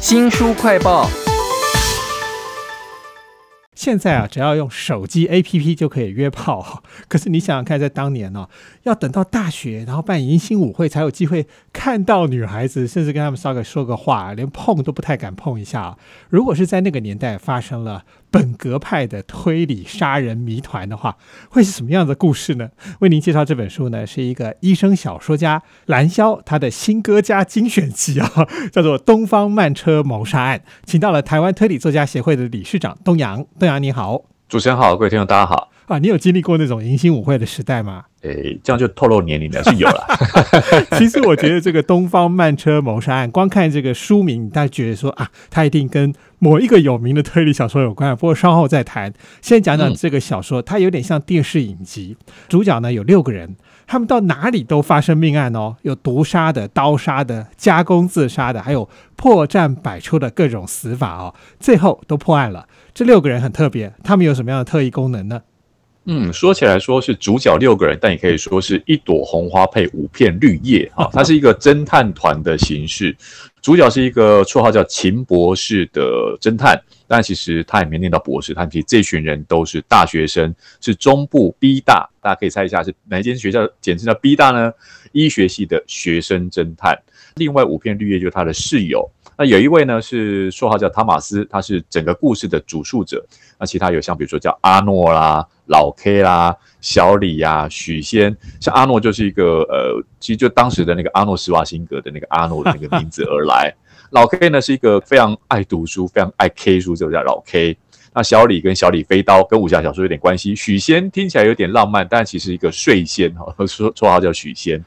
新书快报。现在啊，只要用手机 APP 就可以约炮。可是你想想看，在当年呢、要等到大学，然后办迎新舞会，才有机会看到女孩子，甚至跟他们稍微说个话，连碰都不太敢碰一下。如果是在那个年代发生了本格派的推理杀人谜团的话，会是什么样的故事呢？为您介绍这本书呢，是一个医生小说家蓝霄他的新歌加精选集啊，叫做《东方慢车谋杀案》，请到了台湾推理作家协会的理事长东阳。东阳你好主持人好，各位听众大家好。啊，你有经历过那种迎新舞会的时代吗？诶，这样就透露年龄了，是有了。其实我觉得这个《东方慢车谋杀案》，光看这个书名，大家觉得说啊，它一定跟某一个有名的推理小说有关。不过稍后再谈。先讲讲这个小说，它有点像电视影集。主角呢有六个人，他们到哪里都发生命案哦，有毒杀的、刀杀的、加工自杀的，还有破绽百出的各种死法哦，最后都破案了。这六个人很特别，他们有什么样的特异功能呢？嗯，说起来说是主角六个人，但也可以说是一朵红花配五片绿叶啊。它是一个侦探团的形式，主角是一个绰号叫秦博士的侦探，但其实他也没念到博士，他其实这群人都是大学生，是中部 B 大，大家可以猜一下是哪间学校简称叫 B 大呢？医学系的学生侦探。另外五片绿叶就是他的室友。那有一位呢是绰号叫汤马斯，他是整个故事的主述者。那其他有像比如说叫阿诺啦、老 K 啦、小李呀、许仙，像阿诺就是一个呃，其实就当时的那个阿诺施瓦辛格的那个阿诺的那个名字而来。老 K 呢是一个非常爱读书、非常爱 K 书，就叫老 K。那小李跟小李飞刀跟武侠小说有点关系。许仙听起来有点浪漫，但其实一个睡仙哈，说 绰号叫许仙。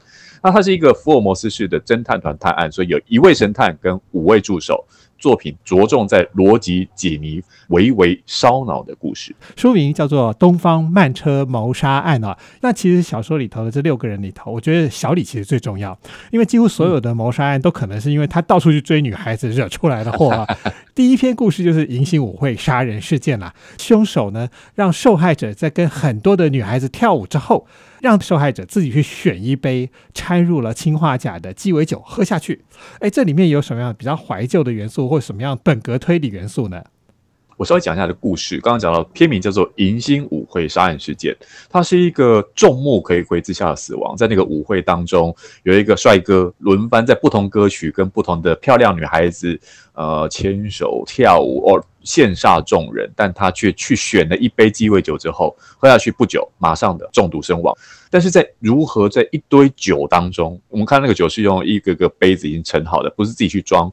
那它是一个福尔摩斯式的侦探团探案，所以有一位神探跟五位助手。作品着重在逻辑解谜、微微烧脑的故事。书名叫做《东方慢车谋杀案》啊。那其实小说里头的这六个人里头，我觉得小李其实最重要，因为几乎所有的谋杀案都可能是因为他到处去追女孩子惹出来的祸啊。第一篇故事就是迎新舞会杀人事件啦，凶手呢让受害者在跟很多的女孩子跳舞之后，让受害者自己去选一杯掺入了氰化钾的鸡尾酒喝下去。哎，这里面有什么样比较怀旧的元素，或什么样本格推理元素呢？我稍微讲一下的故事。刚刚讲到片名叫做《迎新舞会杀人事件》，它是一个众目睽睽之下的死亡。在那个舞会当中，有一个帅哥轮番在不同歌曲跟不同的漂亮女孩子呃牵手跳舞，哦羡煞众人，但他却去选了一杯鸡尾酒之后喝下去不久，马上的中毒身亡。但是在如何在一堆酒当中，我们看那个酒是用一个个杯子已经盛好的，不是自己去装，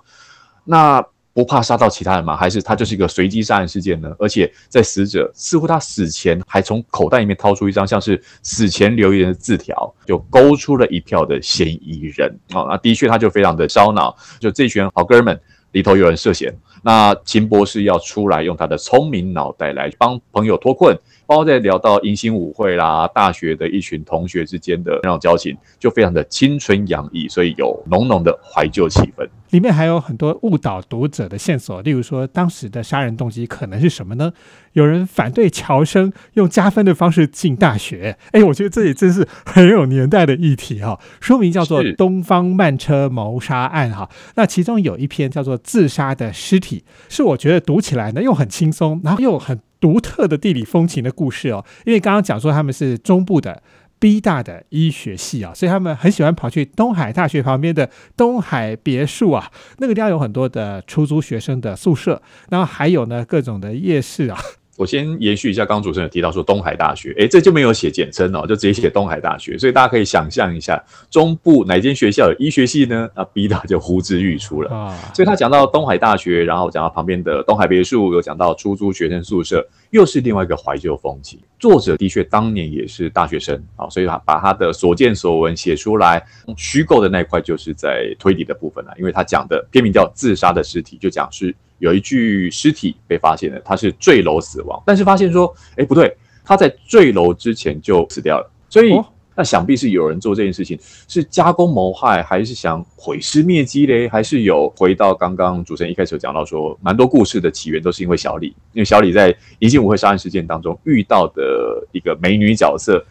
那。不怕杀到其他人吗？还是他就是一个随机杀人事件呢？而且在死者似乎他死前还从口袋里面掏出一张像是死前留言的字条，就勾出了一票的嫌疑人啊。那的确他就非常的烧脑，就这群好哥们里头有人涉嫌，那秦博士要出来用他的聪明脑袋来帮朋友脱困。包括在聊到迎新舞会啦，大学的一群同学之间的那种交情，就非常的青春洋溢，所以有浓浓的怀旧气氛。里面还有很多误导读者的线索，例如说当时的杀人动机可能是什么呢？有人反对乔生用加分的方式进大学，哎，我觉得这也真是很有年代的议题哈。书名叫做《东方慢车谋杀案》哈，那其中有一篇叫做《自杀的尸体》，是我觉得读起来呢又很轻松，然后又很独特的地理风情的故事哦。因为刚刚讲说他们是中部的。B 大的医学系啊，所以他们很喜欢跑去东海大学旁边的东海别墅啊，那个地方有很多的出租学生的宿舍，然后还有呢各种的夜市啊。我先延续一下，刚刚主持人有提到说东海大学，诶，这就没有写简称哦，就直接写东海大学，所以大家可以想象一下，中部哪间学校有医学系呢？那 B 大就呼之欲出了啊。所以他讲到东海大学，然后讲到旁边的东海别墅，有讲到出租学生宿舍，又是另外一个怀旧风情。作者的确当年也是大学生啊，所以他把他的所见所闻写出来，虚构的那一块就是在推理的部分了，因为他讲的片名叫《自杀的尸体》，就讲是。有一具尸体被发现了，他是坠楼死亡，但是发现说，哎，不对，他在坠楼之前就死掉了，所以那想必是有人做这件事情，是加工谋害，还是想毁尸灭迹嘞？还是有回到刚刚主持人一开始讲到说，蛮多故事的起源都是因为小李，因为小李在一进舞会杀人事件当中遇到的一个美女角色。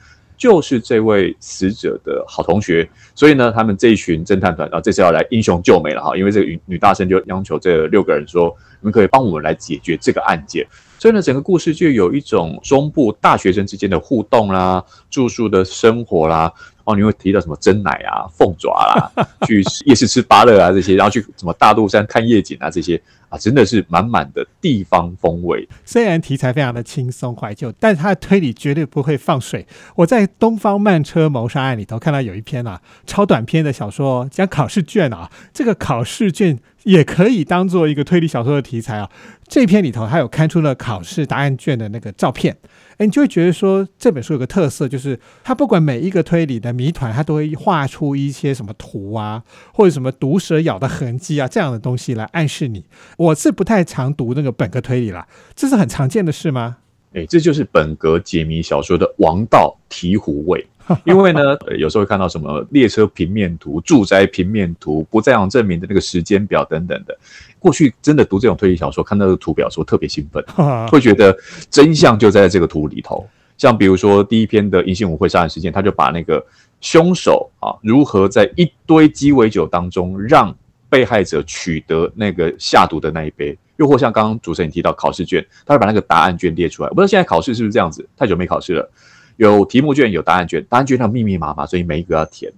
就是这位死者的好同学，所以呢，他们这一群侦探团啊，这次要来英雄救美了哈，因为这个女女大生就央求这六个人说，你们可以帮我们来解决这个案件。所以呢，整个故事就有一种中部大学生之间的互动啦，住宿的生活啦。哦，你会提到什么蒸奶啊、凤爪啦，去夜市吃芭乐啊这些，然后去什么大肚山看夜景啊这些啊，真的是满满的地方风味。虽然题材非常的轻松怀旧，但是它的推理绝对不会放水。我在《东方慢车谋杀案》里头看到有一篇啊超短篇的小说，讲考试卷啊，这个考试卷也可以当做一个推理小说的题材啊。这篇里头还有看出了考试答案卷的那个照片。哎你就会觉得说这本书有个特色，就是它不管每一个推理的谜团，它都会画出一些什么图啊，或者什么毒蛇咬的痕迹啊这样的东西来暗示你。我是不太常读那个本格推理啦，这是很常见的事吗？哎，这就是本格解谜小说的王道醍醐味。因为呢，有时候会看到什么列车平面图、住宅平面图、不在场证明的那个时间表等等的。过去真的读这种推理小说，看到这个图表时候特别兴奋，会觉得真相就在这个图里头。像比如说第一篇的银杏舞会杀人事件，他就把那个凶手啊如何在一堆鸡尾酒当中让被害者取得那个下毒的那一杯，又或像刚刚主持人提到考试卷，他会把那个答案卷列出来。我不知道现在考试是不是这样子，太久没考试了。有题目卷，有答案卷，答案卷上密密麻麻，所以每一个要填。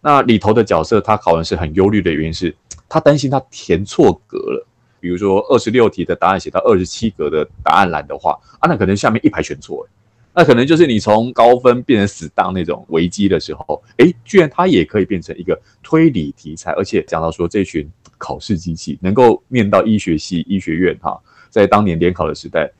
那里头的角色，他考完试很忧虑的原因是，他担心他填错格了。比如说二十六题的答案写到二十七格的答案栏的话，啊，那可能下面一排全错，那可能就是你从高分变成死当那种危机的时候，哎，居然他也可以变成一个推理题材，而且讲到说这群考试机器能够念到医学系医学院哈，在当年联考的时代。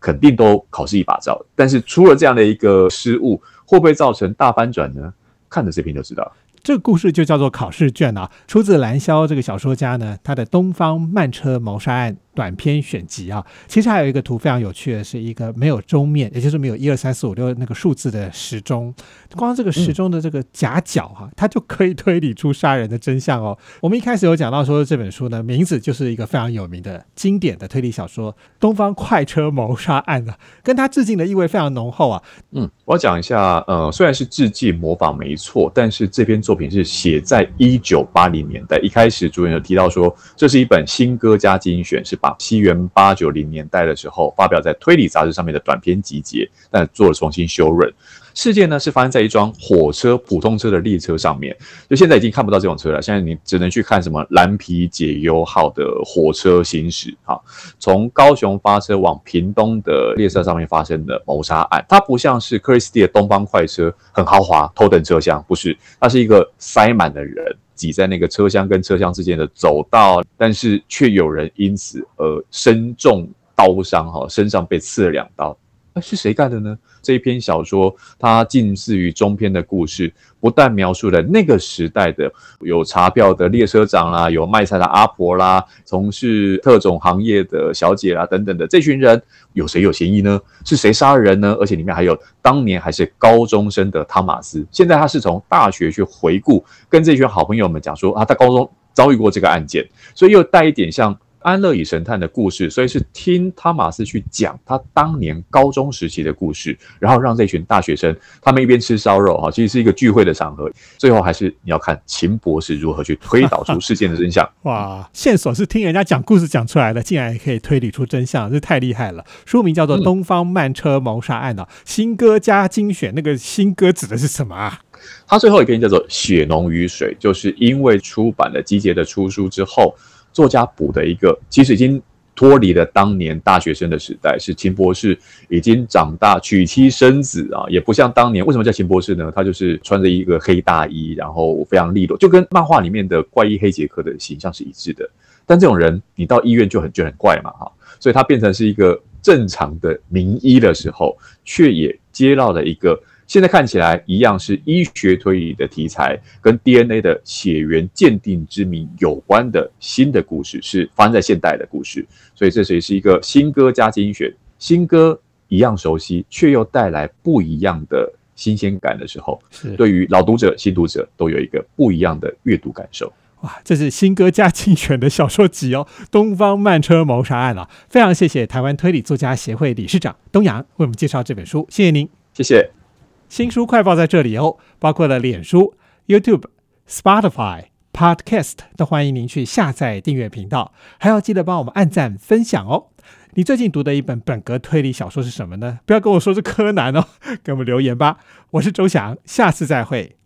肯定都考试一把照，但是出了这样的一个失误，会不会造成大翻转呢？看着这篇就知道。这个故事就叫做考试卷啊，出自蓝霄这个小说家呢，他的《东方慢车谋杀案》。短篇选集啊，其实还有一个图非常有趣的，是一个没有钟面，也就是没有一二三四五六那个数字的时钟。光这个时钟的这个夹角哈，它就可以推理出杀人的真相哦。我们一开始有讲到说这本书呢，名字就是一个非常有名的经典的推理小说《东方快车谋杀案》啊，跟他致敬的意味非常浓厚啊。嗯，我要讲一下，呃，虽然是致敬模仿没错，但是这篇作品是写在一九八零年代。一开始主演有提到说，这是一本新歌加精选，是把西元八九零年代的时候，发表在推理杂志上面的短篇集结，但做了重新修润。事件呢是发生在一桩火车普通车的列车上面，就现在已经看不到这种车了。现在你只能去看什么蓝皮解忧号的火车行驶。哈，从高雄发车往屏东的列车上面发生的谋杀案，它不像是克里斯蒂的东方快车，很豪华，头等车厢，不是，它是一个塞满的人。挤在那个车厢跟车厢之间的走道，但是却有人因此而身中刀伤，哈，身上被刺了两刀。是谁干的呢？这一篇小说，它近似于中篇的故事，不但描述了那个时代的有查票的列车长啦，有卖菜的阿婆啦，从事特种行业的小姐啦等等的这群人，有谁有嫌疑呢？是谁杀人呢？而且里面还有当年还是高中生的汤马斯，现在他是从大学去回顾，跟这群好朋友们讲说啊，他高中遭遇过这个案件，所以又带一点像。安乐椅神探的故事，所以是听汤马斯去讲他当年高中时期的故事，然后让这群大学生他们一边吃烧肉哈，其实是一个聚会的场合。最后还是你要看秦博士如何去推导出事件的真相。哇，线索是听人家讲故事讲出来的，竟然也可以推理出真相，这太厉害了。书名叫做《东方慢车谋杀案》啊，新歌加精选，那个新歌指的是什么啊？他最后一篇叫做《血浓于水》，就是因为出版了集结的出书之后。作家补的一个，其实已经脱离了当年大学生的时代，是秦博士已经长大娶妻生子啊，也不像当年。为什么叫秦博士呢？他就是穿着一个黑大衣，然后非常利落，就跟漫画里面的怪医黑杰克的形象是一致的。但这种人，你到医院就很就很怪嘛，哈，所以他变成是一个正常的名医的时候，却也接到了一个。现在看起来一样是医学推理的题材，跟 DNA 的血缘鉴定之谜有关的新的故事，是发生在现代的故事。所以这也是一个新歌加精选，新歌一样熟悉，却又带来不一样的新鲜感的时候，对于老读者、新读者都有一个不一样的阅读感受。哇，这是新歌加精选的小说集哦，《东方慢车谋杀案》啊！非常谢谢台湾推理作家协会理事长东阳为我们介绍这本书，谢谢您，谢谢。新书快报在这里哦，包括了脸书、YouTube、Spotify、Podcast，都欢迎您去下载订阅频道，还要记得帮我们按赞分享哦。你最近读的一本本格推理小说是什么呢？不要跟我说是柯南哦，给我们留言吧。我是周翔，下次再会。